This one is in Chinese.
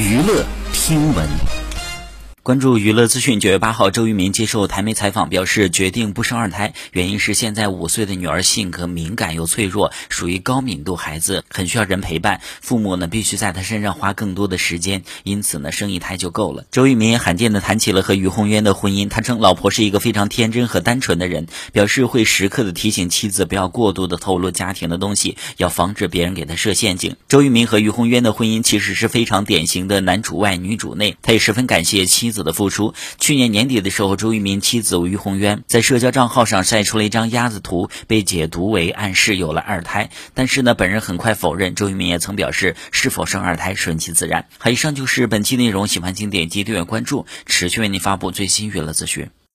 娱乐听闻。关注娱乐资讯，九月八号，周渝民接受台媒采访表示，决定不生二胎，原因是现在五岁的女儿性格敏感又脆弱，属于高敏度孩子，很需要人陪伴，父母呢必须在她身上花更多的时间，因此呢生一胎就够了。周渝民罕见的谈起了和于洪渊的婚姻，他称老婆是一个非常天真和单纯的人，表示会时刻的提醒妻子不要过度的透露家庭的东西，要防止别人给他设陷阱。周渝民和于洪渊的婚姻其实是非常典型的男主外女主内，他也十分感谢妻子。的付出。去年年底的时候，周渝民妻子于红渊在社交账号上晒出了一张鸭子图，被解读为暗示有了二胎。但是呢，本人很快否认。周渝民也曾表示，是否生二胎顺其自然。好，以上就是本期内容，喜欢请点击订阅关注，持续为您发布最新娱乐资讯。